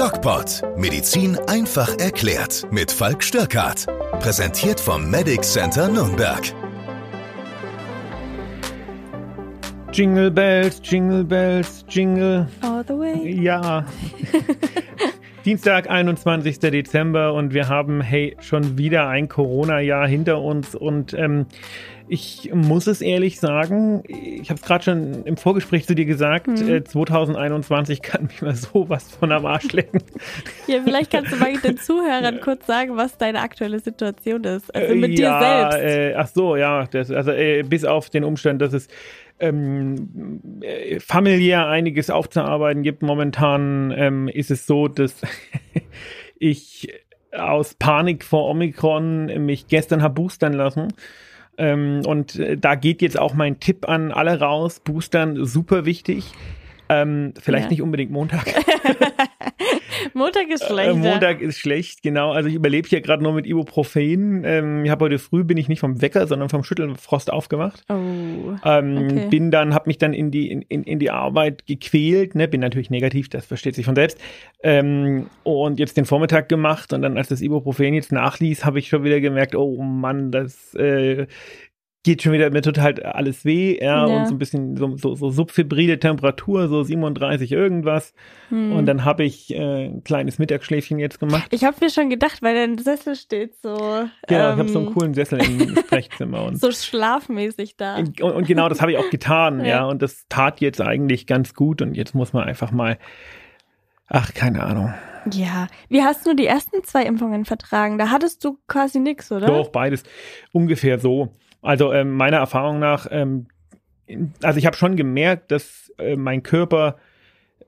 DocPod. Medizin einfach erklärt. Mit Falk Störkart. Präsentiert vom Medic Center Nürnberg. Jingle Bells, Jingle Bells, Jingle. All the way. Ja. Dienstag, 21. Dezember und wir haben, hey, schon wieder ein Corona-Jahr hinter uns und ähm, ich muss es ehrlich sagen, ich habe es gerade schon im Vorgespräch zu dir gesagt, mhm. äh, 2021 kann mich mal sowas von am Arsch lecken. Ja, vielleicht kannst du mal den Zuhörern kurz sagen, was deine aktuelle Situation ist. Also mit ja, dir selbst. Äh, ach so, ja, das, also äh, bis auf den Umstand, dass es ähm, äh, familiär einiges aufzuarbeiten gibt. Momentan ähm, ist es so, dass ich aus Panik vor Omikron mich gestern habe boostern lassen ähm, und äh, da geht jetzt auch mein Tipp an alle raus. Boostern super wichtig. Ähm, vielleicht ja. nicht unbedingt Montag. Montag ist schlecht. Äh, Montag ja. ist schlecht, genau. Also ich überlebe hier gerade nur mit Ibuprofen. Ähm, ich habe heute früh bin ich nicht vom Wecker, sondern vom Schüttelfrost aufgewacht. Oh. Ähm, okay. Bin dann, habe mich dann in die in, in die Arbeit gequält. Ne? Bin natürlich negativ, das versteht sich von selbst. Ähm, und jetzt den Vormittag gemacht und dann, als das Ibuprofen jetzt nachließ, habe ich schon wieder gemerkt, oh Mann, das äh, geht schon wieder mir total alles weh, ja, ja. und so ein bisschen so, so, so subfibrile Temperatur, so 37 irgendwas. Hm. Und dann habe ich äh, ein kleines Mittagsschläfchen jetzt gemacht. Ich habe mir schon gedacht, weil dein Sessel steht so. Genau, ähm, ich habe so einen coolen Sessel im Sprechzimmer. Und, so schlafmäßig da. Und, und genau, das habe ich auch getan, ja. ja, und das tat jetzt eigentlich ganz gut und jetzt muss man einfach mal, ach, keine Ahnung. Ja, wie hast du die ersten zwei Impfungen vertragen? Da hattest du quasi nichts, oder? Doch, beides. Ungefähr so. Also ähm, meiner Erfahrung nach, ähm, also ich habe schon gemerkt, dass äh, mein Körper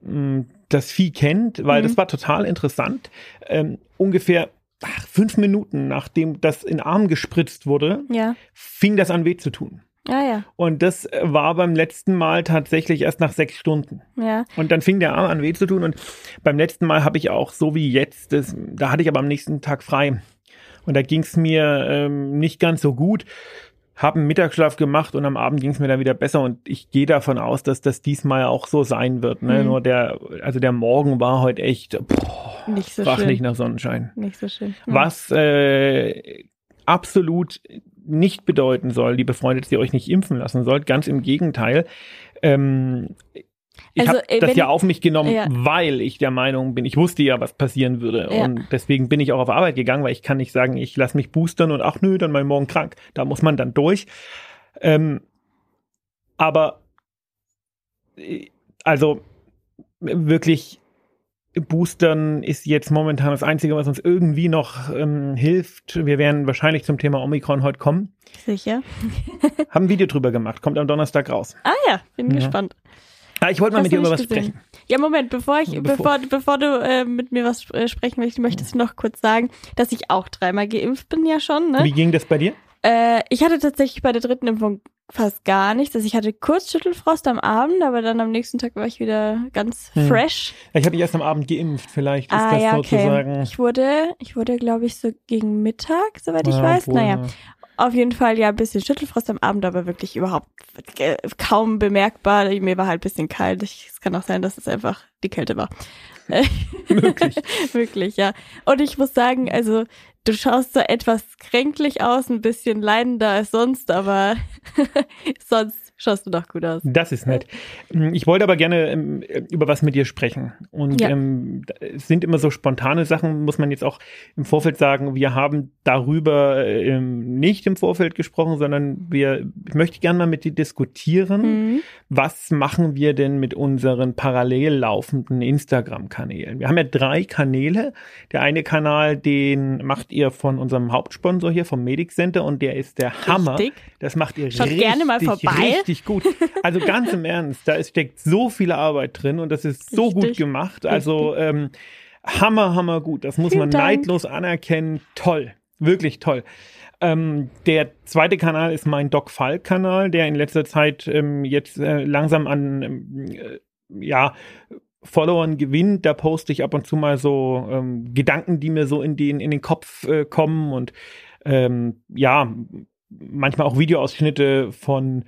mh, hm, das Vieh kennt, weil mhm. das war total interessant. Ähm, ungefähr ach, fünf Minuten nachdem das in Arm gespritzt wurde, ja. fing das an weh zu tun. Ja, ja. Und das war beim letzten Mal tatsächlich erst nach sechs Stunden. Ja. Und dann fing der Arm an weh zu tun. Und beim letzten Mal habe ich auch, so wie jetzt, das, da hatte ich aber am nächsten Tag frei. Und da ging es mir ähm, nicht ganz so gut habe einen Mittagsschlaf gemacht und am Abend ging es mir dann wieder besser und ich gehe davon aus, dass das diesmal auch so sein wird. Ne? Mhm. Nur der, also der Morgen war heute echt boah, nicht so schön. nicht nach Sonnenschein. Nicht so schön. Mhm. Was äh, absolut nicht bedeuten soll, liebe Freunde, dass ihr euch nicht impfen lassen sollt. Ganz im Gegenteil. Ähm, ich also, habe äh, das ja auf mich genommen, ja. weil ich der Meinung bin, ich wusste ja, was passieren würde. Ja. Und deswegen bin ich auch auf Arbeit gegangen, weil ich kann nicht sagen, ich lasse mich boostern und ach nö, dann mal morgen krank. Da muss man dann durch. Ähm, aber äh, also wirklich Boostern ist jetzt momentan das Einzige, was uns irgendwie noch ähm, hilft. Wir werden wahrscheinlich zum Thema Omikron heute kommen. Sicher. Haben ein Video drüber gemacht, kommt am Donnerstag raus. Ah ja, bin ja. gespannt. Ah, ich wollte mal mit dir über was gesehen. sprechen. Ja, Moment, bevor ich, bevor, bevor, bevor du äh, mit mir was äh, sprechen möchtest, möchtest du noch kurz sagen, dass ich auch dreimal geimpft bin ja schon. Ne? Wie ging das bei dir? Äh, ich hatte tatsächlich bei der dritten Impfung fast gar nichts. Also ich hatte kurz Schüttelfrost am Abend, aber dann am nächsten Tag war ich wieder ganz hm. fresh. Ich habe dich erst am Abend geimpft, vielleicht ist ah, das ja, sozusagen. Okay. Ich wurde, ich wurde, glaube ich, so gegen Mittag, soweit ich weiß. Wohl, naja. Auf jeden Fall ja ein bisschen Schüttelfrost am Abend, aber wirklich überhaupt kaum bemerkbar. Mir war halt ein bisschen kalt. Es kann auch sein, dass es einfach die Kälte war. Möglich. Wirklich, ja. Und ich muss sagen, also du schaust so etwas kränklich aus, ein bisschen leidender als sonst, aber sonst schaust du doch gut aus. Das ist nett. Ich wollte aber gerne ähm, über was mit dir sprechen. Und ja. ähm, es sind immer so spontane Sachen, muss man jetzt auch im Vorfeld sagen. Wir haben darüber ähm, nicht im Vorfeld gesprochen, sondern wir, ich möchte gerne mal mit dir diskutieren. Mhm. Was machen wir denn mit unseren parallel laufenden Instagram-Kanälen? Wir haben ja drei Kanäle. Der eine Kanal, den macht ihr von unserem Hauptsponsor hier, vom Medic Center, und der ist der Richtig. Hammer. Das macht ihr Schaut richtig, gerne mal vorbei. Richtig richtig gut. Also ganz im Ernst, da steckt so viel Arbeit drin und das ist so richtig, gut gemacht. Also ähm, hammer, hammer gut. Das muss Vielen man Dank. neidlos anerkennen. Toll, wirklich toll. Ähm, der zweite Kanal ist mein Doc Falk Kanal, der in letzter Zeit ähm, jetzt äh, langsam an ähm, äh, ja Followern gewinnt. Da poste ich ab und zu mal so ähm, Gedanken, die mir so in den in den Kopf äh, kommen und ähm, ja manchmal auch Videoausschnitte von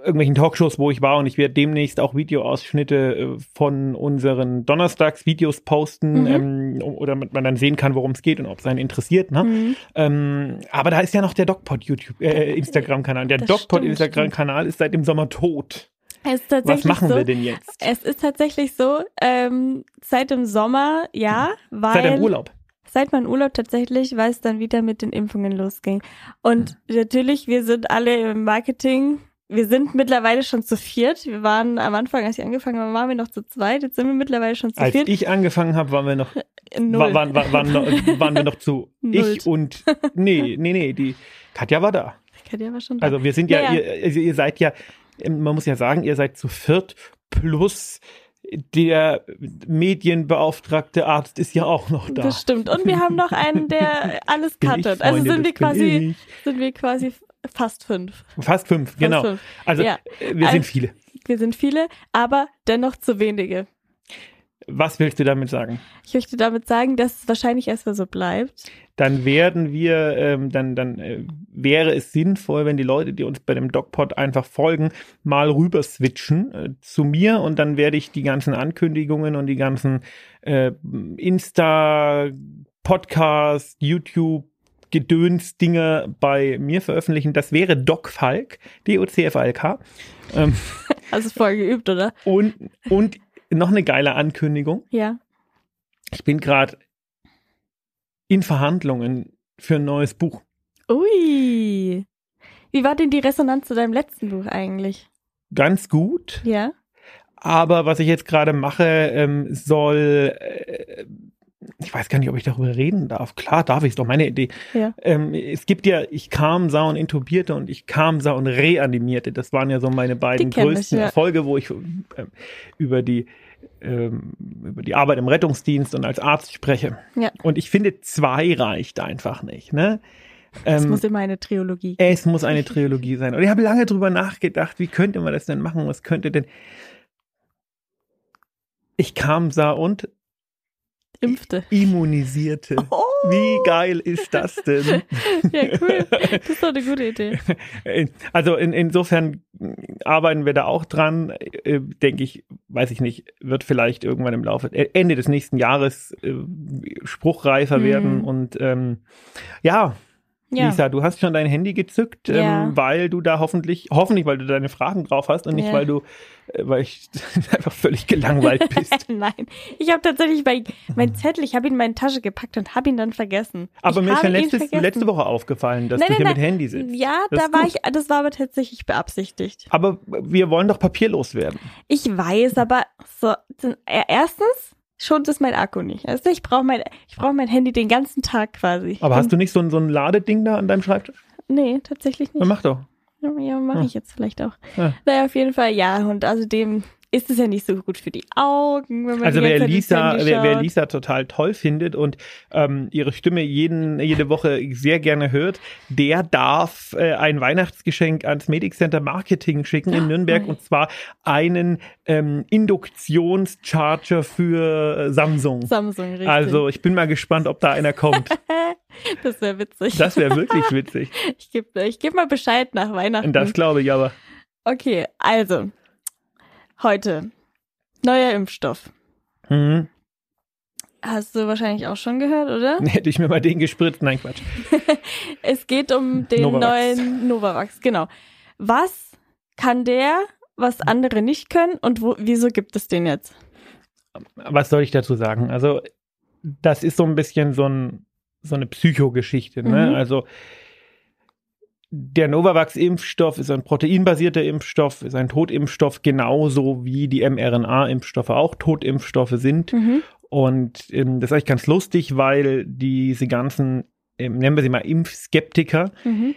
irgendwelchen Talkshows, wo ich war und ich werde demnächst auch Videoausschnitte äh, von unseren Donnerstags-Videos posten, mhm. ähm, oder damit man dann sehen kann, worum es geht und ob es einen interessiert. Ne? Mhm. Ähm, aber da ist ja noch der DocPod YouTube, äh, Instagram-Kanal. Der DocPod Instagram-Kanal ist seit dem Sommer tot. Was machen so, wir denn jetzt? Es ist tatsächlich so, ähm, seit dem Sommer, ja, weil. Seit dem Urlaub seit meinem Urlaub tatsächlich, weil es dann wieder mit den Impfungen losging. Und mhm. natürlich, wir sind alle im Marketing wir sind mittlerweile schon zu viert. Wir waren am Anfang, als ich angefangen habe, waren wir noch zu zweit. Jetzt sind wir mittlerweile schon zu als viert. Als ich angefangen habe, waren wir noch, Null. Waren, waren, waren, waren wir noch zu Null. ich und, nee, nee, nee, die Katja war da. Katja war schon da. Also wir sind ja, naja. ihr, also ihr seid ja, man muss ja sagen, ihr seid zu viert plus der medienbeauftragte Arzt ist ja auch noch da. Das stimmt. Und wir haben noch einen, der alles cuttet. Also sind wir quasi, sind wir quasi Fast fünf. Fast fünf, genau. fünf. Also ja. Wir sind viele. Wir sind viele, aber dennoch zu wenige. Was willst du damit sagen? Ich möchte damit sagen, dass es wahrscheinlich erstmal so bleibt. Dann werden wir, ähm, dann, dann äh, wäre es sinnvoll, wenn die Leute, die uns bei dem DocPod einfach folgen, mal rüber switchen äh, zu mir und dann werde ich die ganzen Ankündigungen und die ganzen äh, Insta, Podcast, YouTube, Gedöns-Dinge bei mir veröffentlichen. Das wäre Doc Falk, D-O-C-F-A-L-K. Ähm, Hast du vorher geübt, oder? Und, und noch eine geile Ankündigung. Ja. Ich bin gerade in Verhandlungen für ein neues Buch. Ui. Wie war denn die Resonanz zu deinem letzten Buch eigentlich? Ganz gut. Ja. Aber was ich jetzt gerade mache, ähm, soll äh, ich weiß gar nicht, ob ich darüber reden darf. Klar darf ich, ist doch meine Idee. Ja. Ähm, es gibt ja, ich kam, sah und intubierte und ich kam, sah und reanimierte. Das waren ja so meine beiden größten ich, ja. Erfolge, wo ich äh, über die ähm, über die Arbeit im Rettungsdienst und als Arzt spreche. Ja. Und ich finde, zwei reicht einfach nicht. Ne? Es ähm, muss immer eine Trilogie. Es muss eine Trilogie sein. Und ich habe lange drüber nachgedacht, wie könnte man das denn machen? Was könnte denn ich kam, sah und Impfte. Immunisierte. Oh. Wie geil ist das denn? ja, cool. Das ist doch eine gute Idee. Also in, insofern arbeiten wir da auch dran. Äh, denke ich, weiß ich nicht, wird vielleicht irgendwann im Laufe, äh, Ende des nächsten Jahres äh, spruchreifer hm. werden. Und ähm, ja, ja. Lisa, du hast schon dein Handy gezückt, ja. ähm, weil du da hoffentlich, hoffentlich, weil du deine Fragen drauf hast und nicht, ja. weil du, äh, weil ich einfach völlig gelangweilt bist. Nein, ich habe tatsächlich bei mein Zettel, ich habe ihn in meine Tasche gepackt und habe ihn dann vergessen. Aber ich mir ist ja letztes, letzte Woche aufgefallen, dass nein, du hier nein, mit Handy sitzt. Ja, das da war gut. ich, das war aber tatsächlich beabsichtigt. Aber wir wollen doch papierlos werden. Ich weiß, aber so, erstens schon ist mein Akku nicht. Also ich brauche mein, ich brauche mein Handy den ganzen Tag quasi. Aber hast du nicht so ein, so ein Ladeding da an deinem Schreibtisch? Nee, tatsächlich nicht. Dann mach doch. Ja, mache ich jetzt vielleicht auch. Ja. Naja, auf jeden Fall ja. Und außerdem ist es ja nicht so gut für die Augen. Wenn man also wer Lisa, wer, wer, Lisa total toll findet und ähm, ihre Stimme jeden, jede Woche sehr gerne hört, der darf äh, ein Weihnachtsgeschenk ans Medic Center Marketing schicken in Nürnberg und zwar einen ähm, Induktionscharger für äh, Samsung. Samsung, richtig. Also ich bin mal gespannt, ob da einer kommt. das wäre witzig. Das wäre wirklich witzig. ich gebe ich geb mal Bescheid nach Weihnachten. Das glaube ich aber. Okay, also Heute. Neuer Impfstoff. Mhm. Hast du wahrscheinlich auch schon gehört, oder? Hätte ich mir mal den gespritzt. Nein, Quatsch. es geht um den Novavax. neuen Novavax, genau. Was kann der, was andere nicht können und wo, wieso gibt es den jetzt? Was soll ich dazu sagen? Also, das ist so ein bisschen so, ein, so eine Psychogeschichte. Ne? Mhm. Also, der Novavax-Impfstoff ist ein proteinbasierter Impfstoff, ist ein Totimpfstoff, genauso wie die mRNA-Impfstoffe auch Totimpfstoffe sind. Mhm. Und ähm, das ist eigentlich ganz lustig, weil diese ganzen, ähm, nennen wir sie mal Impfskeptiker, mhm.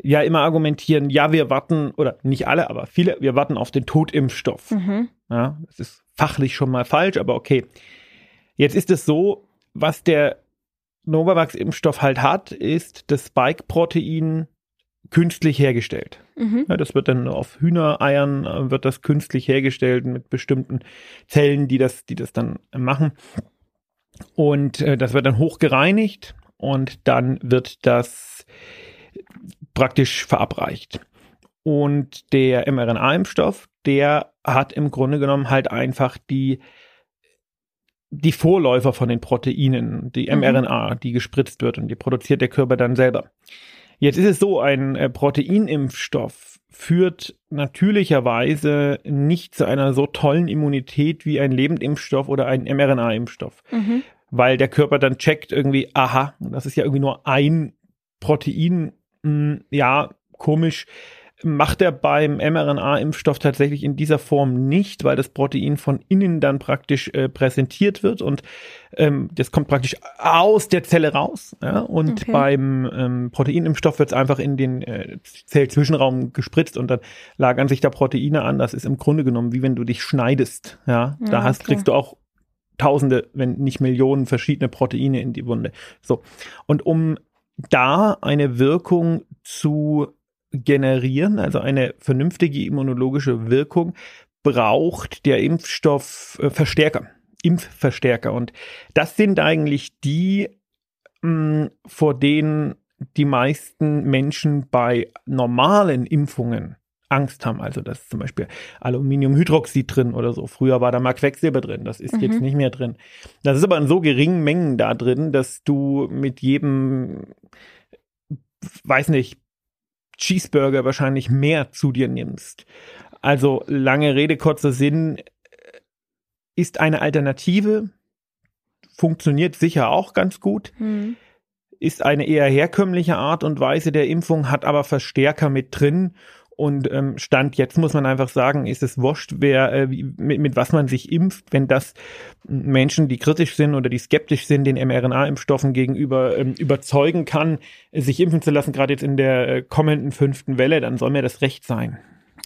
ja immer argumentieren, ja, wir warten, oder nicht alle, aber viele, wir warten auf den Totimpfstoff. Mhm. Ja, das ist fachlich schon mal falsch, aber okay. Jetzt ist es so, was der Novavax-Impfstoff halt hat, ist das Spike-Protein künstlich hergestellt. Mhm. Ja, das wird dann auf Hühnereiern äh, wird das künstlich hergestellt mit bestimmten Zellen, die das, die das dann machen. Und äh, das wird dann hochgereinigt und dann wird das praktisch verabreicht. Und der mRNA-Impfstoff, der hat im Grunde genommen halt einfach die, die Vorläufer von den Proteinen, die mhm. mRNA, die gespritzt wird und die produziert der Körper dann selber. Jetzt ist es so, ein äh, Proteinimpfstoff führt natürlicherweise nicht zu einer so tollen Immunität wie ein Lebendimpfstoff oder ein mRNA-Impfstoff. Mhm. Weil der Körper dann checkt irgendwie, aha, das ist ja irgendwie nur ein Protein, mh, hm, ja, komisch, macht er beim mRNA-Impfstoff tatsächlich in dieser Form nicht, weil das Protein von innen dann praktisch äh, präsentiert wird und ähm, das kommt praktisch aus der Zelle raus. Ja? Und okay. beim ähm, Proteinimpfstoff wird es einfach in den äh, Zellzwischenraum gespritzt und dann lagern sich da Proteine an. Das ist im Grunde genommen wie wenn du dich schneidest. Ja, da hast, okay. kriegst du auch Tausende, wenn nicht Millionen verschiedene Proteine in die Wunde. So. Und um da eine Wirkung zu generieren, also eine vernünftige immunologische Wirkung, braucht der Impfstoff äh, Verstärker, Impfverstärker. Und das sind eigentlich die, mh, mm, vor denen die meisten Menschen bei normalen Impfungen Angst haben. Also da ist zum Beispiel Aluminiumhydroxid drin oder so. Früher war da mal Quecksilber drin, das ist mhm. jetzt nicht mehr drin. Das ist aber in so geringen Mengen da drin, dass du mit jedem, weiß nicht, Cheeseburger wahrscheinlich mehr zu dir nimmst. Also lange Rede, kurzer Sinn, ist eine Alternative, funktioniert sicher auch ganz gut, mhm. ist eine eher herkömmliche Art und Weise der Impfung, hat aber Verstärker mit drin und ähm, Stand jetzt muss man einfach sagen, ist es wurscht, wer äh, mit, mit was man sich impft, wenn das Menschen, die kritisch sind oder die skeptisch sind, den mRNA-Impfstoffen gegenüber ähm, überzeugen kann, sich impfen zu lassen, gerade jetzt in der äh, kommenden fünften Welle, dann soll mir das recht sein.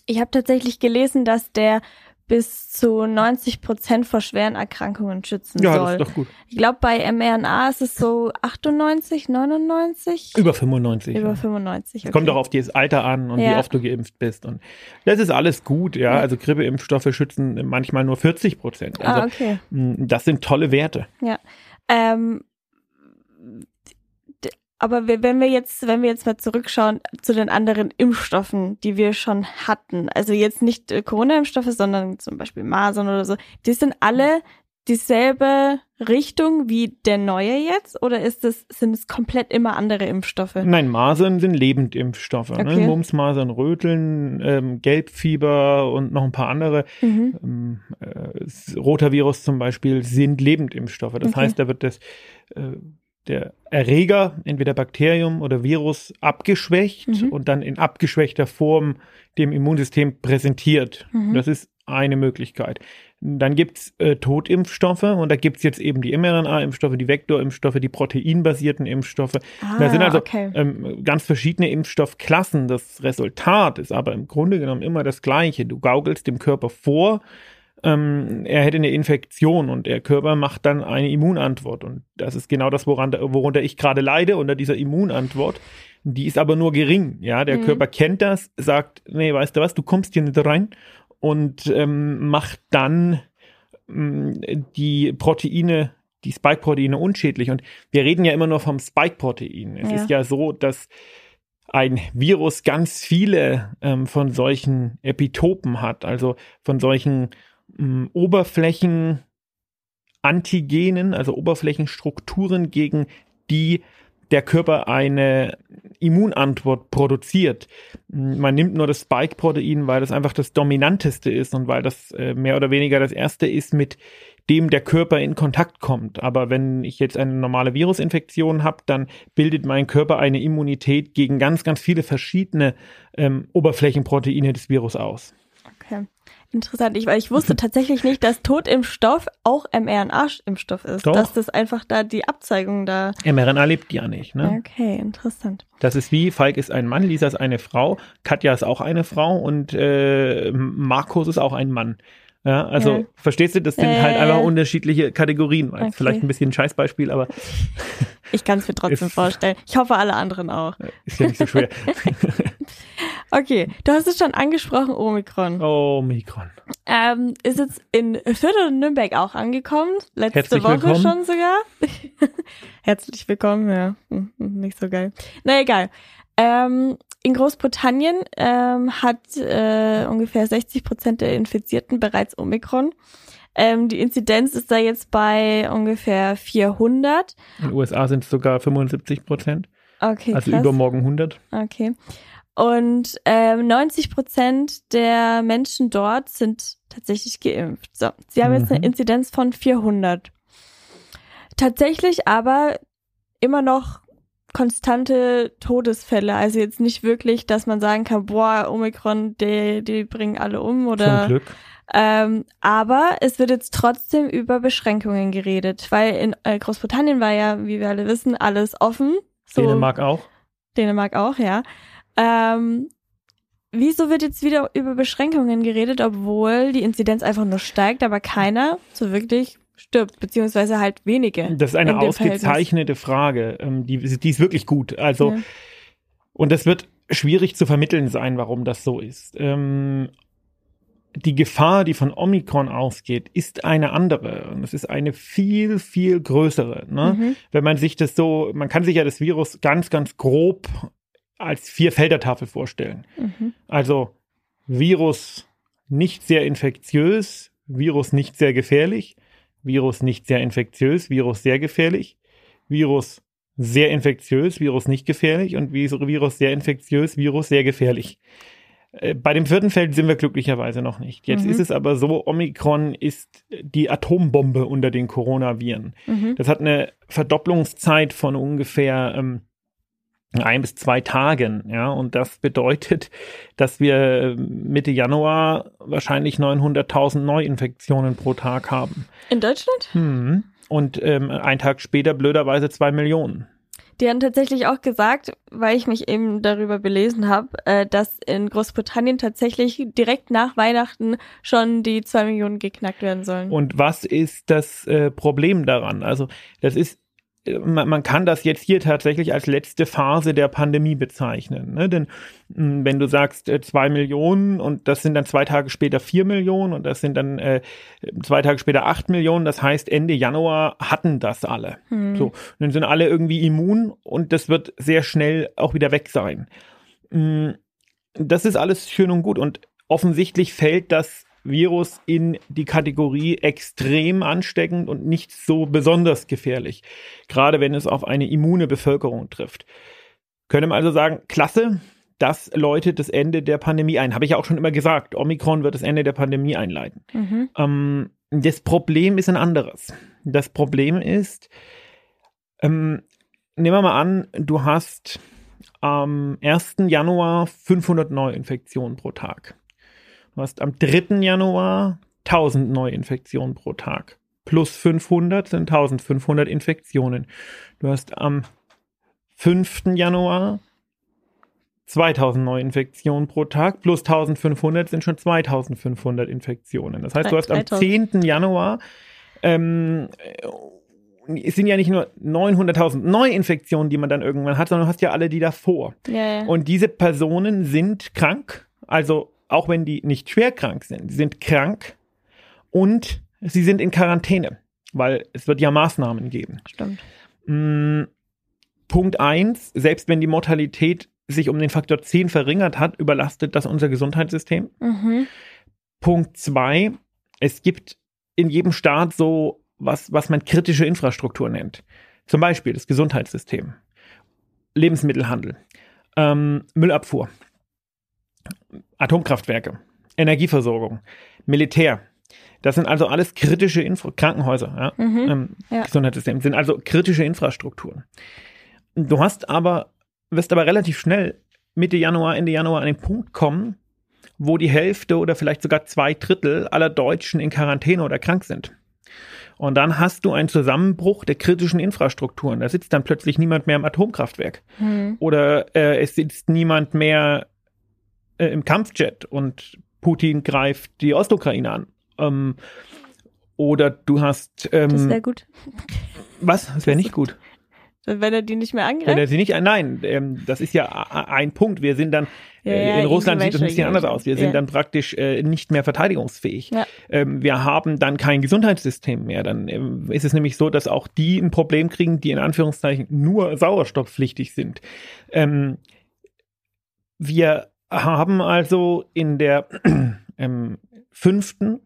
Ich habe tatsächlich gelesen, dass der bis zu 90 Prozent vor schweren Erkrankungen schützen ja, soll. Ja, das ist doch gut. Ich glaube, bei mRNA ist es so 98, 99? Über 95. Über 95. Okay. Kommt doch auf das Alter an und ja. wie oft du geimpft bist. Und das ist alles gut, ja. ja. Also Grippeimpfstoffe schützen manchmal nur 40 Prozent. Also, ah, okay. Das sind tolle Werte. Ja. Ähm, aber wenn wir jetzt, wenn wir jetzt mal zurückschauen zu den anderen Impfstoffen, die wir schon hatten, also jetzt nicht äh, Corona-Impfstoffe, sondern zum Beispiel Masern oder so, die sind alle dieselbe Richtung wie der neue jetzt oder ist es, sind es komplett immer andere Impfstoffe? Nein, Masern sind Lebendimpfstoffe. Ne? Okay. Ne? Mumps, Masern, Röteln, ähm, Gelbfieber und noch ein paar andere. Mhm. Ähm, äh, Rotavirus zum Beispiel sind Lebendimpfstoffe. Das okay. heißt, da wird das äh, der Erreger, entweder Bakterium oder Virus, abgeschwächt mhm. und dann in abgeschwächter Form dem Immunsystem präsentiert. Mhm. Das ist eine Möglichkeit. Dann gibt's äh, Totimpfstoffe und da gibt's jetzt eben die mRNA-Impfstoffe, die Vektorimpfstoffe, die proteinbasierten Impfstoffe. Ah, da sind also okay. ähm, ganz verschiedene Impfstoffklassen. Das Resultat ist aber im Grunde genommen immer das gleiche. Du gaukelst dem Körper vor, ähm, er hätte eine Infektion und der Körper macht dann eine Immunantwort. Und das ist genau das, woran, worunter ich gerade leide, unter dieser Immunantwort. Die ist aber nur gering. Ja, der mhm. Körper kennt das, sagt, nee, weißt du was, du kommst hier nicht rein und ähm, macht dann ähm, die Proteine, die Spike-Proteine unschädlich. Und wir reden ja immer nur vom Spike-Protein. Es ja. ist ja so, dass ein Virus ganz viele ähm, von solchen Epitopen hat, also von solchen ähm, Oberflächen Antigenen, also Oberflächenstrukturen, gegen die der Körper eine Immunantwort produziert. Man nimmt nur das Spike-Protein, weil das einfach das dominanteste ist und weil das äh, mehr oder weniger das erste ist, mit dem der Körper in Kontakt kommt. Aber wenn ich jetzt eine normale Virusinfektion habe, dann bildet mein Körper eine Immunität gegen ganz, ganz viele verschiedene ähm, Oberflächenproteine des Virus aus. Okay. Interessant, ich, weil ich wusste tatsächlich nicht, dass Totimpfstoff auch mRNA-Impfstoff ist. Doch. Dass das einfach da die Abzeigung da. mRNA lebt ja nicht, ne? Okay, interessant. Das ist wie, Falk ist ein Mann, Lisa ist eine Frau, Katja ist auch eine Frau und äh, Markus ist auch ein Mann. Ja, also ja. verstehst du, das sind äh, halt einfach unterschiedliche Kategorien. Okay. Vielleicht ein bisschen ein Scheißbeispiel, aber. Ich kann es mir trotzdem vorstellen. Ich hoffe, alle anderen auch. Ist ja nicht so schwer. okay, du hast es schon angesprochen, Omikron. Omikron. Ähm, ist jetzt in Viertel und Nürnberg auch angekommen. Letzte Herzlich Woche willkommen. schon sogar. Herzlich willkommen, ja. Hm, hm, nicht so geil. Na egal. Ähm, in Großbritannien ähm, hat äh, ungefähr 60 Prozent der Infizierten bereits Omikron. Ähm, die Inzidenz ist da jetzt bei ungefähr 400. In den USA sind es sogar 75 Prozent. Okay. Also krass. übermorgen 100. Okay. Und ähm, 90 Prozent der Menschen dort sind tatsächlich geimpft. So, sie haben mhm. jetzt eine mhm. Inzidenz von 400. Tatsächlich aber immer noch konstante Todesfälle. Also jetzt nicht wirklich, dass man sagen kann, boah, Omikron, die, die bringen alle um oder. Zum Glück. Ähm, aber es wird jetzt trotzdem über Beschränkungen geredet, weil in äh, Großbritannien war ja, wie wir alle wissen, alles offen. So, Dänemark auch. Dänemark auch, ja. Ähm, wieso wird jetzt wieder über Beschränkungen geredet, obwohl die Inzidenz einfach nur steigt, aber keiner so wirklich stirbt, beziehungsweise halt wenige. Das ist eine ausgezeichnete Frage. Ähm, die, die ist wirklich gut. Also, ja. und das wird schwierig zu vermitteln sein, warum das so ist. Ähm, die Gefahr, die von Omikron ausgeht, ist eine andere. Und es ist eine viel, viel größere. Ne? Mhm. Wenn man sich das so, man kann sich ja das Virus ganz, ganz grob als vier Feldertafel vorstellen. Mhm. Also Virus nicht sehr infektiös, Virus nicht sehr gefährlich, Virus nicht sehr infektiös, Virus sehr gefährlich, Virus sehr infektiös, Virus nicht gefährlich und Virus sehr infektiös, Virus sehr gefährlich. Äh, bei dem vierten Feld sind wir glücklicherweise noch nicht. Jetzt mhm. ist es aber so, Omikron ist die Atombombe unter den Coronaviren. Mhm. Das hat eine Verdopplungszeit von ungefähr ähm, ein bis zwei Tagen, ja, und das bedeutet, dass wir Mitte Januar wahrscheinlich 900.000 Neuinfektionen pro Tag haben. In Deutschland? Hm. Und ähm, ein Tag später blöderweise zwei Millionen. Die haben tatsächlich auch gesagt, weil ich mich eben darüber belesen habe, äh, dass in Großbritannien tatsächlich direkt nach Weihnachten schon die zwei Millionen geknackt werden sollen. Und was ist das äh, Problem daran? Also das ist man, man kann das jetzt hier tatsächlich als letzte Phase der Pandemie bezeichnen. Ne? Denn hm, wenn du sagst äh, zwei Millionen und das sind dann zwei Tage später vier Millionen und das sind dann äh, zwei Tage später acht Millionen, das heißt Ende Januar hatten das alle. Hm. So, dann sind alle irgendwie immun und das wird sehr schnell auch wieder weg sein. Hm, das ist alles schön und gut und offensichtlich fällt das Virus in die Kategorie extrem ansteckend und nicht so besonders gefährlich, gerade wenn es auf eine immune Bevölkerung trifft. Können wir also sagen, klasse, das läutet das Ende der Pandemie ein. Habe ich ja auch schon immer gesagt, Omikron wird das Ende der Pandemie einleiten. Mhm. Ähm, das Problem ist ein anderes. Das Problem ist, ähm, nehmen wir mal an, du hast am 1. Januar 500 Neuinfektionen pro Tag. Du hast am 3. Januar 1000 Neuinfektionen pro Tag. Plus 500 sind 1500 Infektionen. Du hast am 5. Januar 2000 Neuinfektionen pro Tag. Plus 1500 sind schon 2500 Infektionen. Das heißt, du hast am 10. Januar ähm, es sind ja nicht nur 900.000 Neuinfektionen, die man dann irgendwann hat, sondern du hast ja alle die davor. Ja. Und diese Personen sind krank, also auch wenn die nicht schwer krank sind. Sie sind krank und sie sind in Quarantäne, weil es wird ja Maßnahmen geben. Stimmt. Mm, Punkt eins: selbst wenn die Mortalität sich um den Faktor 10 verringert hat, überlastet das unser Gesundheitssystem. Mhm. Punkt zwei: es gibt in jedem Staat so was, was man kritische Infrastruktur nennt. Zum Beispiel das Gesundheitssystem, Lebensmittelhandel, ähm, Müllabfuhr. Atomkraftwerke, Energieversorgung, Militär. Das sind also alles kritische Infra Krankenhäuser, ja? Mhm, ähm, ja. Gesundheitssystem, sind also kritische Infrastrukturen. Du hast aber, wirst aber relativ schnell Mitte Januar, Ende Januar an den Punkt kommen, wo die Hälfte oder vielleicht sogar zwei Drittel aller Deutschen in Quarantäne oder krank sind. Und dann hast du einen Zusammenbruch der kritischen Infrastrukturen. Da sitzt dann plötzlich niemand mehr im Atomkraftwerk. Mhm. Oder äh, es sitzt niemand mehr äh, im Kampfjet und Putin greift die Ostukraine an. Ähm, oder du hast. Ähm, das wäre gut. Was? Das wäre nicht gut. Wenn er die nicht mehr angreift? Wenn er sie nicht, nein, ähm, das ist ja ein Punkt. Wir sind dann, ja, äh, in ja, Russland sieht es ein bisschen anders aus. Wir ja. sind dann praktisch äh, nicht mehr verteidigungsfähig. Ähm, wir haben dann kein Gesundheitssystem mehr. Dann ähm, ist es nämlich so, dass auch die ein Problem kriegen, die in Anführungszeichen nur sauerstoffpflichtig sind. Ähm, wir haben also in der ähm, fünften,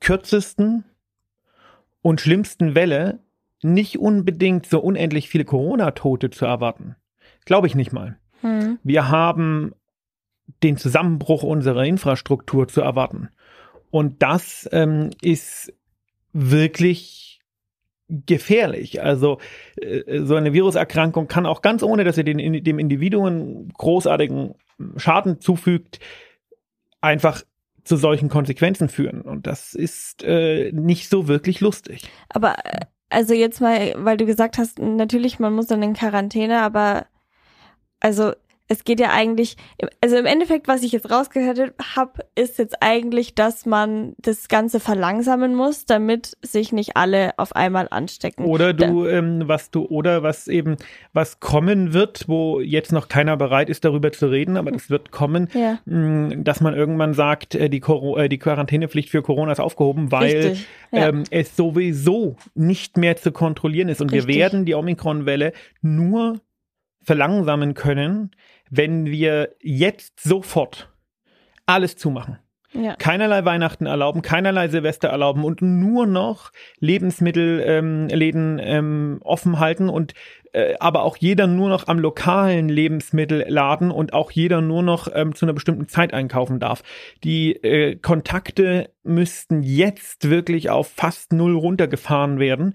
kürzesten und schlimmsten Welle nicht unbedingt so unendlich viele Corona-Tote zu erwarten. Glaube ich nicht mal. Hm. Wir haben den Zusammenbruch unserer Infrastruktur zu erwarten. Und das ähm, ist wirklich gefährlich. Also äh, so eine Viruserkrankung kann auch ganz ohne, dass sie den, dem Individuum großartigen Schaden zufügt, einfach zu solchen Konsequenzen führen. Und das ist äh, nicht so wirklich lustig. Aber also jetzt mal, weil du gesagt hast, natürlich, man muss dann in Quarantäne, aber also es geht ja eigentlich, also im Endeffekt, was ich jetzt rausgehört habe, ist jetzt eigentlich, dass man das Ganze verlangsamen muss, damit sich nicht alle auf einmal anstecken. Oder du, ähm, was du, oder was eben, was kommen wird, wo jetzt noch keiner bereit ist, darüber zu reden, aber das wird kommen, ja. mh, mm, dass man irgendwann sagt, äh, die, äh, die Quarantänepflicht für Corona ist aufgehoben, weil ja. ähm, es sowieso nicht mehr zu kontrollieren ist. Und Richtig. wir werden die Omikron-Welle nur verlangsamen können, wenn wir jetzt sofort alles zumachen. Ja. Keinerlei Weihnachten erlauben, keinerlei Silvester erlauben und nur noch Lebensmittelläden ähm, ähm, offen halten und äh, aber auch jeder nur noch am lokalen Lebensmittelladen und auch jeder nur noch ähm, zu einer bestimmten Zeit einkaufen darf. Die äh, Kontakte müssten jetzt wirklich auf fast null runtergefahren werden,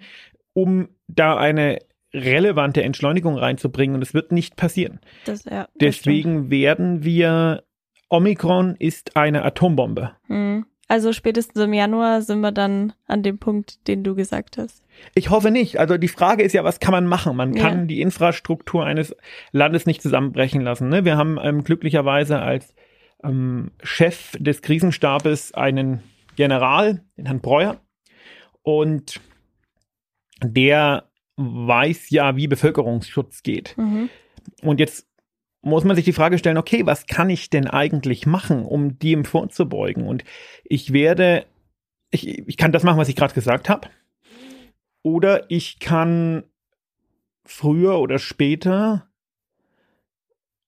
um da eine relevante Entschleunigung reinzubringen und es wird nicht passieren. Das, ja, Deswegen werden wir, Omikron ist eine Atombombe. Mhm. Also spätestens im Januar sind wir dann an dem Punkt, den du gesagt hast. Ich hoffe nicht. Also die Frage ist ja, was kann man machen? Man kann ja. die Infrastruktur eines Landes nicht zusammenbrechen lassen. Ne? Wir haben ähm, glücklicherweise als ähm, Chef des Krisenstabes einen General, den Herrn Breuer. Und der weiß ja, wie Bevölkerungsschutz geht. Mhm. Und jetzt muss man sich die Frage stellen, okay, was kann ich denn eigentlich machen, um dem vorzubeugen? Und ich werde, ich, ich kann das machen, was ich gerade gesagt habe. Oder ich kann früher oder später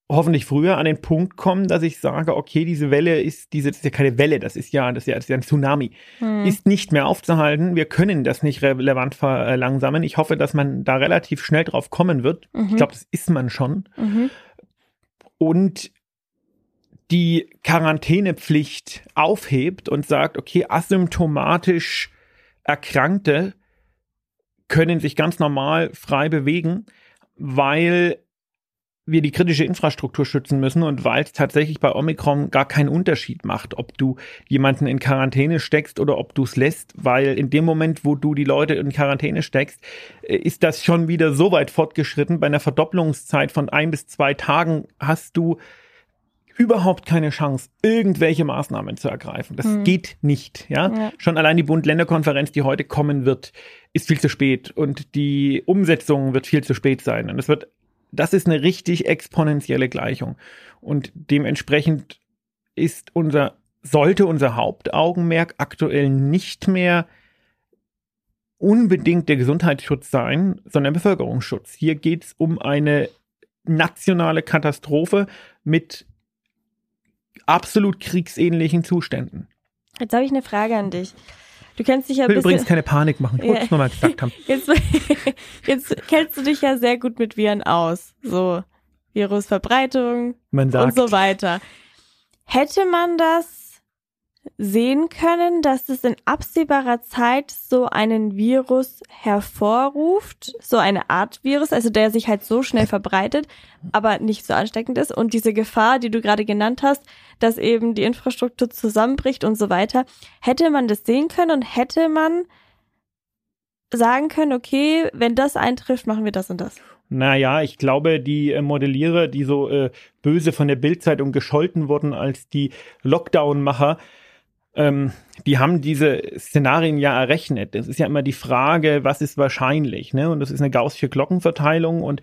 hoffentlich früher an den Punkt kommen, dass ich sage, okay, diese Welle ist, diese, das ist ja keine Welle, das ist ja, das ist ja, das ist ja ein Tsunami, hm. ist nicht mehr aufzuhalten. Wir können das nicht relevant verlangsamen. Ich hoffe, dass man da relativ schnell drauf kommen wird. Mhm. Ich glaube, das ist man schon. Mhm. Und die Quarantänepflicht aufhebt und sagt, okay, asymptomatisch Erkrankte können sich ganz normal frei bewegen, weil wir die kritische Infrastruktur schützen müssen und weil es tatsächlich bei Omikron gar keinen Unterschied macht, ob du jemanden in Quarantäne steckst oder ob du es lässt, weil in dem Moment, wo du die Leute in Quarantäne steckst, äh, ist das schon wieder so weit fortgeschritten. Bei einer Verdopplungszeit von ein bis zwei Tagen hast du überhaupt keine Chance, irgendwelche Maßnahmen zu ergreifen. Das hm. geht nicht. Ja? ja? schon allein die Bund-Länder-Konferenz, die heute kommen wird, ist viel zu spät und die Umsetzung wird viel zu spät sein. Und es wird das ist eine richtig exponentielle Gleichung. Und dementsprechend ist unser, sollte unser Hauptaugenmerk aktuell nicht mehr unbedingt der Gesundheitsschutz sein, sondern Bevölkerungsschutz. Hier geht es um eine nationale Katastrophe mit absolut kriegsähnlichen Zuständen. Jetzt habe ich eine Frage an dich. Du kennst dich ja will übrigens keine Panik machen. Ich wollte es nochmal gesagt haben. Jetzt, jetzt kennst du dich ja sehr gut mit Viren aus. So Virusverbreitung und so weiter. Hätte man das sehen können, dass es in absehbarer Zeit so einen Virus hervorruft, so eine Art Virus, also der sich halt so schnell verbreitet, aber nicht so ansteckend ist und diese Gefahr, die du gerade genannt hast, dass eben die Infrastruktur zusammenbricht und so weiter, hätte man das sehen können und hätte man sagen können, okay, wenn das eintrifft, machen wir das und das. Naja, ich glaube, die äh, Modellierer, die so äh, böse von der Bildzeitung gescholten wurden als die Lockdown-Macher, ähm, die haben diese Szenarien ja errechnet. Das ist ja immer die Frage, was ist wahrscheinlich, ne? Und das ist eine gaußsche Glockenverteilung und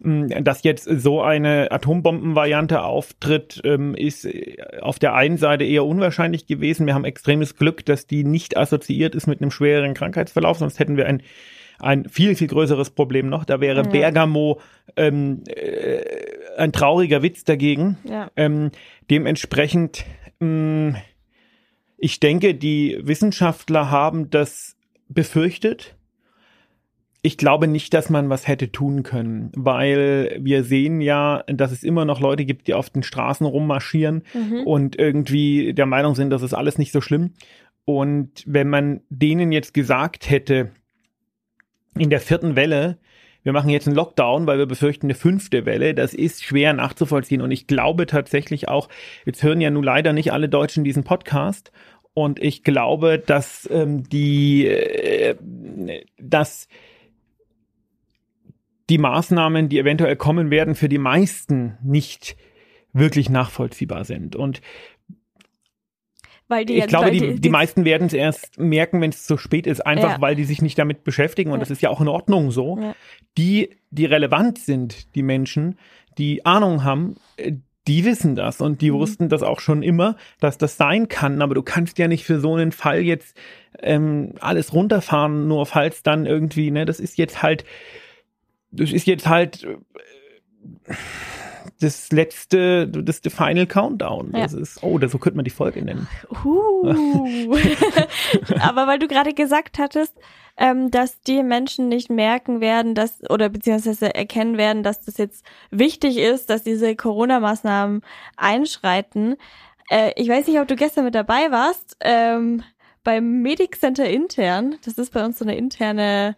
mh, mm, dass jetzt so eine Atombombenvariante auftritt, ähm, ist äh, auf der einen Seite eher unwahrscheinlich gewesen. Wir haben extremes Glück, dass die nicht assoziiert ist mit einem schwereren Krankheitsverlauf, sonst hätten wir ein ein viel, viel größeres Problem noch. Da wäre ja. Bergamo ähm, äh, ein trauriger Witz dagegen. Ja. Ähm, dementsprechend, mh, mm, ich denke, die Wissenschaftler haben das befürchtet. Ich glaube nicht, dass man was hätte tun können, weil wir sehen ja, dass es immer noch Leute gibt, die auf den Straßen rummarschieren mhm. und irgendwie der Meinung sind, das ist alles nicht so schlimm. Und wenn man denen jetzt gesagt hätte, in der vierten Welle, wir machen jetzt einen Lockdown, weil wir befürchten eine fünfte Welle. Das ist schwer nachzuvollziehen. Und ich glaube tatsächlich auch, jetzt hören ja nun leider nicht alle Deutschen diesen Podcast. Und ich glaube, dass ähm, die, äh, dass die Maßnahmen, die eventuell kommen werden, für die meisten nicht wirklich nachvollziehbar sind. Und weil die, ich glaube, die, die, die, meisten werden es erst merken, wenn es zu spät ist, einfach ja. weil die sich nicht damit beschäftigen. Und ja. das ist ja auch in Ordnung so. Ja. Die, die relevant sind, die Menschen, die Ahnung haben, äh, die wissen das und die mhm. wussten das auch schon immer, dass das sein kann. Aber du kannst ja nicht für so einen Fall jetzt ähm, alles runterfahren, nur falls dann irgendwie, ne, das ist jetzt halt, das ist jetzt halt. Äh, das letzte, das the Final Countdown. Ja. Das ist, oh, so könnte man die Folge nennen. Uh. Aber weil du gerade gesagt hattest, ähm, dass die Menschen nicht merken werden, dass oder beziehungsweise erkennen werden, dass das jetzt wichtig ist, dass diese Corona-Maßnahmen einschreiten. Äh, ich weiß nicht, ob du gestern mit dabei warst. Ähm, beim Medic Center intern, das ist bei uns so eine interne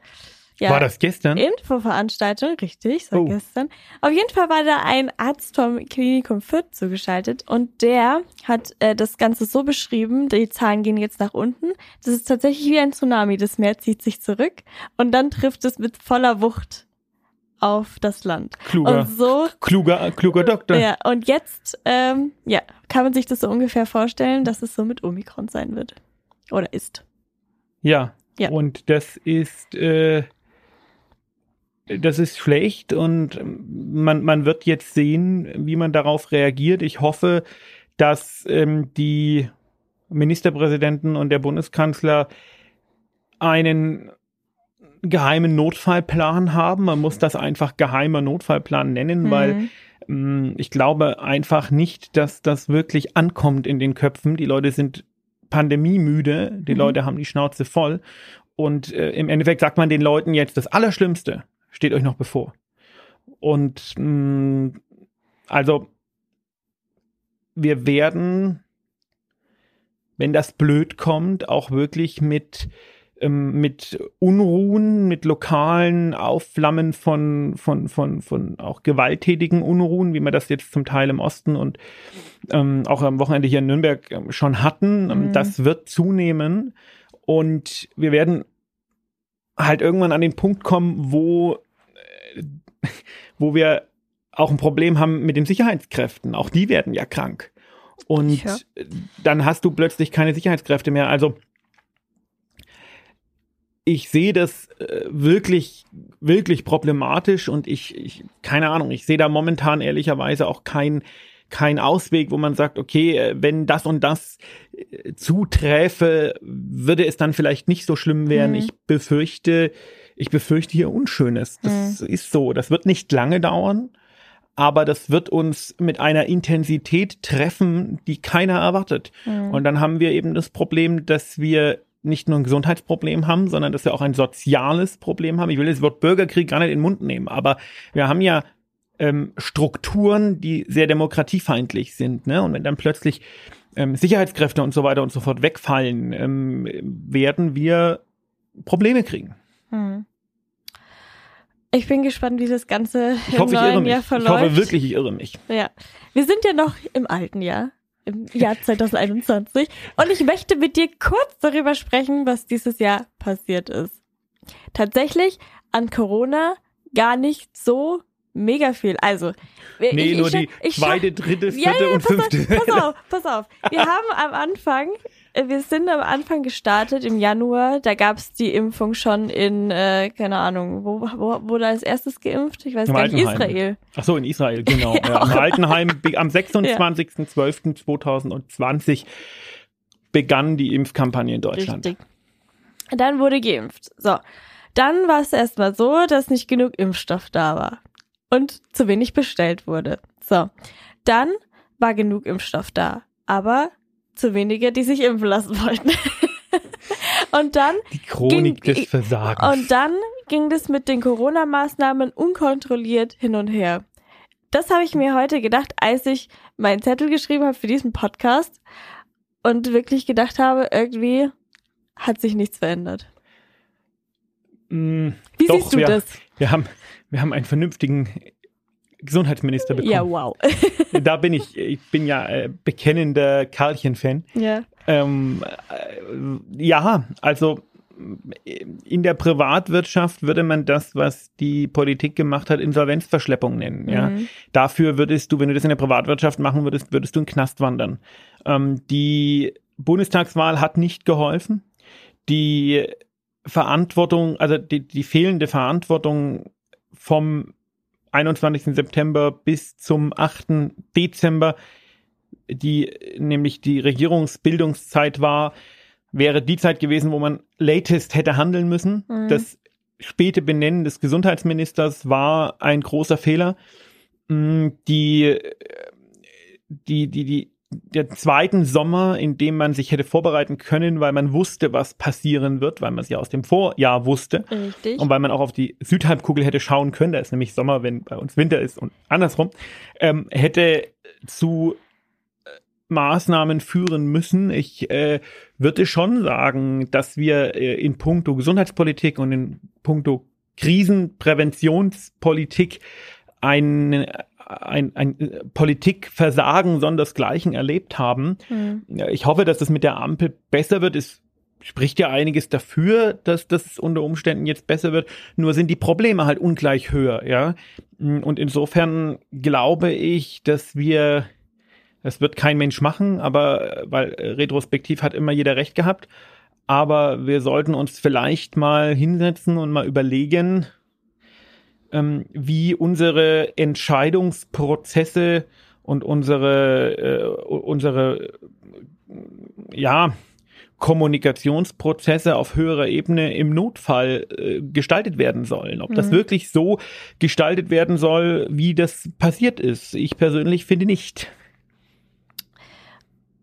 ja, war das gestern? Infoveranstaltung, richtig, so oh. gestern. Auf jeden Fall war da ein Arzt vom Klinikum Fürth zugeschaltet und der hat äh, das Ganze so beschrieben, die Zahlen gehen jetzt nach unten. Das ist tatsächlich wie ein Tsunami, das Meer zieht sich zurück und dann trifft es mit voller Wucht auf das Land. Kluger, und so, kluger, kluger Doktor. Ja, und jetzt, ähm, ja, kann man sich das so ungefähr vorstellen, dass es so mit Omikron sein wird. Oder ist. Ja. Ja. Und das ist, äh, das ist schlecht und man, man wird jetzt sehen, wie man darauf reagiert. Ich hoffe, dass ähm, die Ministerpräsidenten und der Bundeskanzler einen geheimen Notfallplan haben. Man muss das einfach geheimer Notfallplan nennen, mhm. weil ähm, ich glaube einfach nicht, dass das wirklich ankommt in den Köpfen. Die Leute sind pandemiemüde, die mhm. Leute haben die Schnauze voll. Und äh, im Endeffekt sagt man den Leuten jetzt das Allerschlimmste steht euch noch bevor. Und mh, mm, also wir werden, wenn das blöd kommt, auch wirklich mit ähm, mit Unruhen, mit lokalen Aufflammen von, von, von, von auch gewalttätigen Unruhen, wie wir das jetzt zum Teil im Osten und ähm, auch am Wochenende hier in Nürnberg ähm, schon hatten. Ähm, mhm. Das wird zunehmen und wir werden halt irgendwann an den Punkt kommen, wo, äh, wo wir auch ein Problem haben mit den Sicherheitskräften. Auch die werden ja krank. Und ja. dann hast du plötzlich keine Sicherheitskräfte mehr. Also ich sehe das äh, wirklich, wirklich problematisch und ich, ich, keine Ahnung, ich sehe da momentan ehrlicherweise auch kein, kein Ausweg, wo man sagt, okay, äh, wenn das und das äh, zuträfe, würde es dann vielleicht nicht so schlimm werden. Mhm. Ich befürchte, ich befürchte hier Unschönes. Das mhm. ist so. Das wird nicht lange dauern, aber das wird uns mit einer Intensität treffen, die keiner erwartet. Mhm. Und dann haben wir eben das Problem, dass wir nicht nur ein Gesundheitsproblem haben, sondern dass wir auch ein soziales Problem haben. Ich will das Wort Bürgerkrieg gar nicht in den Mund nehmen, aber wir haben ja ähm, Strukturen, die sehr demokratiefeindlich sind. Ne? Und wenn dann plötzlich ähm, Sicherheitskräfte und so weiter und so fort wegfallen, ähm, werden wir Probleme kriegen. Hm. Ich bin gespannt, wie das Ganze ich hoffe, im neuen Jahr verläuft. Ich hoffe wirklich, ich irre mich. Ja. Wir sind ja noch im alten Jahr, im Jahr 2021. und ich möchte mit dir kurz darüber sprechen, was dieses Jahr passiert ist. Tatsächlich an Corona gar nicht so mega viel. Also, nee, ich, nur ich, die zweite, dritte, vierte ja, ja, und fünfte. Auf, pass auf, pass auf. Wir haben am Anfang, äh, wir sind am Anfang gestartet im Januar. Da gab's die Impfung schon in, äh, keine Ahnung, wo, wo wurde als erstes geimpft? Ich weiß Im gar nicht, Israel. Ach so, in Israel, genau. ja, ja. Im Altenheim am 26.12.2020 begann die Impfkampagne in Deutschland. Richtig. Dann wurde geimpft. So. Dann war es erstmal so, dass nicht genug Impfstoff da war und zu wenig bestellt wurde. So, dann war genug Impfstoff da, aber zu wenige, die sich impfen lassen wollten. und dann die Chronik ging, des Versagens. Und dann ging das mit den Corona-Maßnahmen unkontrolliert hin und her. Das habe ich mir heute gedacht, als ich meinen Zettel geschrieben habe für diesen Podcast und wirklich gedacht habe, irgendwie hat sich nichts verändert. Mm, Wie doch, siehst du wir, das? Wir haben, wir haben einen vernünftigen Gesundheitsminister bekommen. Ja, wow. da bin ich, ich bin ja äh, bekennender Karlchen-Fan. Ja. Ähm, äh, ja, also in der Privatwirtschaft würde man das, was die Politik gemacht hat, Insolvenzverschleppung nennen. Ja. Mhm. Dafür würdest du, wenn du das in der Privatwirtschaft machen würdest, würdest du in den Knast wandern. Ähm, die Bundestagswahl hat nicht geholfen. Die Verantwortung, also die, die fehlende Verantwortung vom 21. September bis zum 8. Dezember, die nämlich die Regierungsbildungszeit war, wäre die Zeit gewesen, wo man latest hätte handeln müssen. Mhm. Das späte Benennen des Gesundheitsministers war ein großer Fehler. Mm, die, die, die, die, der zweiten Sommer, in dem man sich hätte vorbereiten können, weil man wusste, was passieren wird, weil man es ja aus dem Vorjahr wusste. Richtig. Und weil man auch auf die Südhalbkugel hätte schauen können, da ist nämlich Sommer, wenn bei uns Winter ist und andersrum, ähm, hätte zu Maßnahmen führen müssen. Ich äh, würde schon sagen, dass wir äh, in puncto Gesundheitspolitik und in puncto Krisenpräventionspolitik ein, ein, ein Politikversagen sondersgleichen erlebt haben. Mhm. Ich hoffe, dass das mit der Ampel besser wird. Es spricht ja einiges dafür, dass das unter Umständen jetzt besser wird. Nur sind die Probleme halt ungleich höher, ja. Und insofern glaube ich, dass wir das wird kein Mensch machen, aber äh, weil äh, retrospektiv hat immer jeder recht gehabt. Aber wir sollten uns vielleicht mal hinsetzen und mal überlegen, ähm, wie unsere Entscheidungsprozesse und unsere, äh, unsere, ja, Kommunikationsprozesse auf höherer Ebene im Notfall äh, gestaltet werden sollen. Ob mhm. das wirklich so gestaltet werden soll, wie das passiert ist. Ich persönlich finde nicht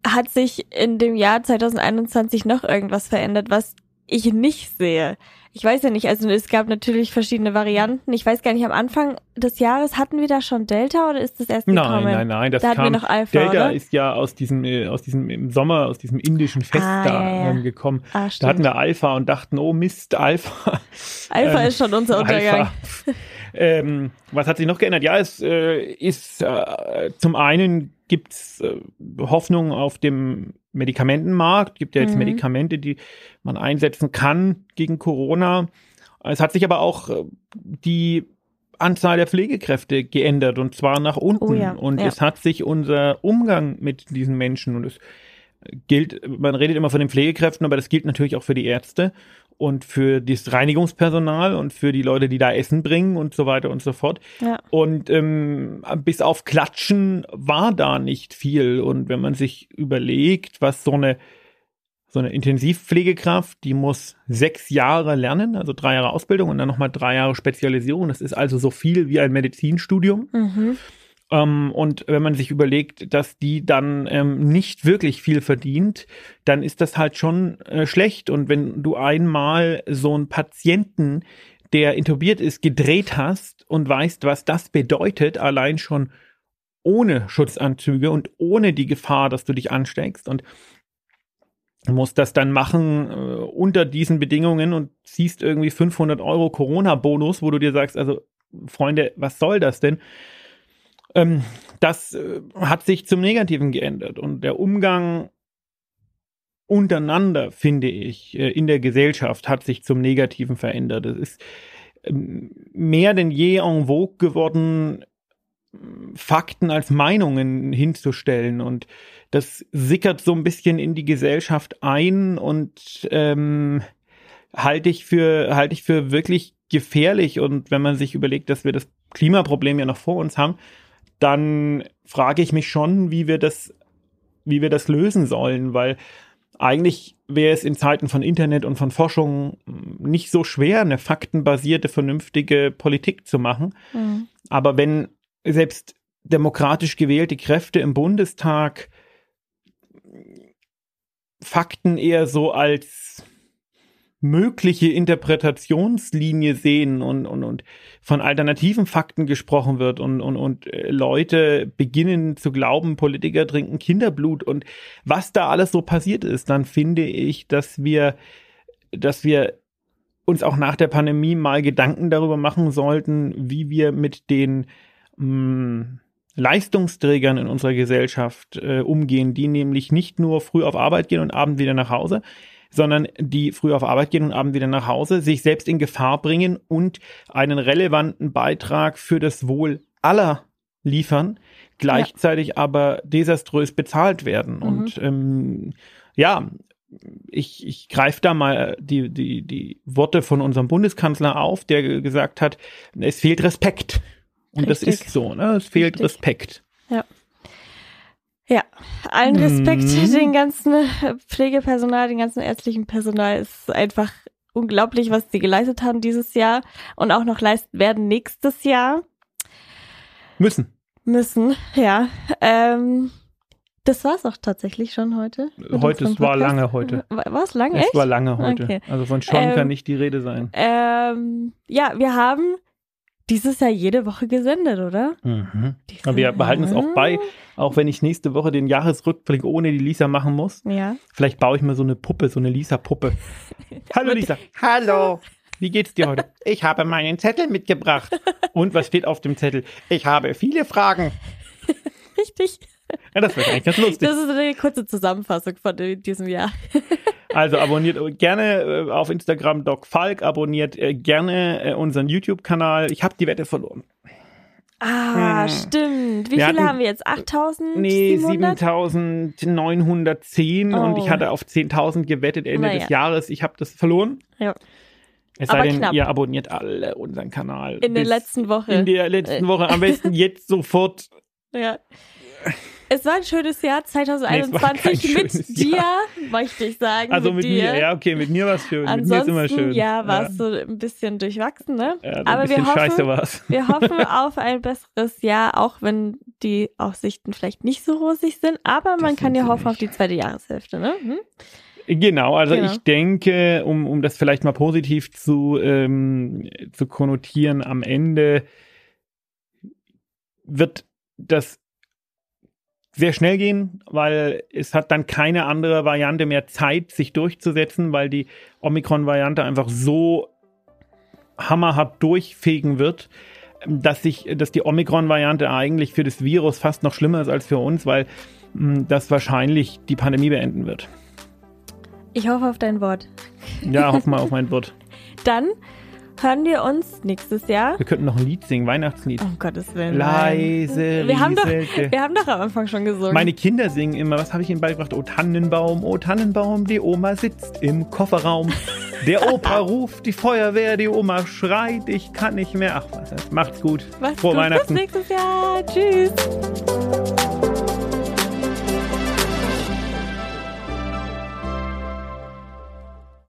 hat sich in dem Jahr 2021 noch irgendwas verändert, was ich nicht sehe? Ich weiß ja nicht, also es gab natürlich verschiedene Varianten. Ich weiß gar nicht, am Anfang des Jahres hatten wir da schon Delta oder ist das erst gekommen? Nein, nein, nein, das da kam, noch Alpha, Delta oder? ist ja aus diesem, äh, aus diesem im Sommer, aus diesem indischen Fest ah, da ja, ja. gekommen. Ah, da hatten wir Alpha und dachten, oh Mist, Alpha. Alpha ähm, ist schon unser Untergang. ähm, was hat sich noch geändert? Ja, es äh, ist äh, zum einen gibt's äh, Hoffnung auf dem Medikamentenmarkt, gibt ja jetzt mhm. Medikamente, die man einsetzen kann gegen Corona. Es hat sich aber auch äh, die Anzahl der Pflegekräfte geändert und zwar nach unten. Oh ja, und ja. es hat sich unser Umgang mit diesen Menschen und es gilt, man redet immer von den Pflegekräften, aber das gilt natürlich auch für die Ärzte und für das Reinigungspersonal und für die Leute, die da Essen bringen und so weiter und so fort. Ja. Und ähm, bis auf Klatschen war da nicht viel. Und wenn man sich überlegt, was so eine so eine Intensivpflegekraft, die muss sechs Jahre lernen, also drei Jahre Ausbildung und dann nochmal drei Jahre Spezialisierung. Das ist also so viel wie ein Medizinstudium. Mhm. Ähm, und wenn man sich überlegt, dass die dann ähm, nicht wirklich viel verdient, dann ist das halt schon äh, schlecht. Und wenn du einmal so einen Patienten, der intubiert ist, gedreht hast und weißt, was das bedeutet, allein schon ohne Schutzanzüge und ohne die Gefahr, dass du dich ansteckst und musst das dann machen äh, unter diesen Bedingungen und siehst irgendwie 500 Euro Corona-Bonus, wo du dir sagst, also Freunde, was soll das denn? Ähm, das äh, hat sich zum Negativen geändert. Und der Umgang untereinander, finde ich, äh, in der Gesellschaft hat sich zum Negativen verändert. Es ist ähm, mehr denn je en vogue geworden, Fakten als Meinungen hinzustellen. Und das sickert so ein bisschen in die Gesellschaft ein und ähm, halte ich für halte ich für wirklich gefährlich. Und wenn man sich überlegt, dass wir das Klimaproblem ja noch vor uns haben, dann frage ich mich schon, wie wir das, wie wir das lösen sollen, weil eigentlich wäre es in Zeiten von Internet und von Forschung nicht so schwer, eine faktenbasierte, vernünftige Politik zu machen. Mhm. Aber wenn selbst demokratisch gewählte Kräfte im Bundestag Fakten eher so als mögliche Interpretationslinie sehen und, und, und von alternativen Fakten gesprochen wird und, und, und äh, Leute beginnen zu glauben, Politiker trinken Kinderblut und was da alles so passiert ist, dann finde ich, dass wir, dass wir uns auch nach der Pandemie mal Gedanken darüber machen sollten, wie wir mit den mh, hm, Leistungsträgern in unserer Gesellschaft äh, umgehen, die nämlich nicht nur früh auf Arbeit gehen und abend wieder nach Hause, sondern die früh auf Arbeit gehen und abend wieder nach Hause, sich selbst in Gefahr bringen und einen relevanten Beitrag für das Wohl aller liefern, gleichzeitig ja. aber desaströs bezahlt werden. Mhm. Und ähm, ja, ich, ich greife da mal die, die, die Worte von unserem Bundeskanzler auf, der gesagt hat, es fehlt Respekt. Und Richtig. das ist so, ne? Es fehlt Richtig. Respekt. Ja. Ja, allen Respekt mhm. den ganzen Pflegepersonal, den ganzen ärztlichen Personal. Ist einfach unglaublich, was sie geleistet haben dieses Jahr und auch noch leisten werden nächstes Jahr. Müssen. Müssen, ja. Ähm, das war es auch tatsächlich schon heute. Heute, es war lange heute. War es lange? Es echt? war lange heute. Okay. Also von schon ähm, kann nicht die Rede sein. Ähm, ja, wir haben dieses Jahr jede Woche gesendet, oder? Mhm. Aber wir behalten es auch bei, auch wenn ich nächste Woche den Jahresrückblick ohne die Lisa machen muss. Ja. Vielleicht baue ich mir so eine Puppe, so eine Lisa-Puppe. Hallo Lisa. Hallo. Wie geht's dir heute? Ich habe meinen Zettel mitgebracht. Und was steht auf dem Zettel? Ich habe viele Fragen. Richtig. Ja, das wird eigentlich ganz lustig. Das ist eine kurze Zusammenfassung von diesem Jahr. Also abonniert gerne äh, auf Instagram Doc Falk, abonniert äh, gerne äh, unseren YouTube-Kanal. Ich habe die Wette verloren. Ah, hm. stimmt. Wie wir viele hatten, haben wir jetzt? 8000? Nee, 7910 oh. und ich hatte auf 10.000 gewettet Ende naja. des Jahres. Ich habe das verloren. Ja. Es sei denn, knapp. ihr abonniert alle unseren Kanal. In der letzten Woche. In der letzten Woche. Am besten jetzt sofort. Ja. Es war ein schönes Jahr 2021 nee, mit dir, Jahr. möchte ich sagen. Also mit, mit mir, ja, okay, mit mir war es schön. Ansonsten, mit mir ist immer schön. Ja, war es ja. so ein bisschen durchwachsen, ne? Ja, Aber wir hoffen, wir hoffen auf ein besseres Jahr, auch wenn die Aussichten vielleicht nicht so rosig sind. Aber man das kann ja hoffen nicht. auf die zweite Jahreshälfte, ne? Hm? Genau, also genau. ich denke, um, um das vielleicht mal positiv zu, ähm, zu konnotieren, am Ende wird das sehr schnell gehen, weil es hat dann keine andere Variante mehr Zeit, sich durchzusetzen, weil die Omikron-Variante einfach so hammerhart durchfegen wird, dass sich, dass die Omikron-Variante eigentlich für das Virus fast noch schlimmer ist als für uns, weil mh, hm, das wahrscheinlich die Pandemie beenden wird. Ich hoffe auf dein Wort. Ja, hoff mal auf mein Wort. Dann hören wir uns nächstes Jahr. Wir könnten noch ein Lied singen, Weihnachtslied. Um Gottes Willen. Leise, wir haben, doch, wir haben doch am Anfang schon gesungen. Meine Kinder singen immer, was habe ich ihnen beigebracht? Oh Tannenbaum, oh Tannenbaum, die Oma sitzt im Kofferraum. Der Opa ruft die Feuerwehr, die Oma schreit, ich kann nicht mehr. Ach, was, macht's gut. Macht's Frohe gut, Weihnachten. Bis nächstes Jahr. Tschüss.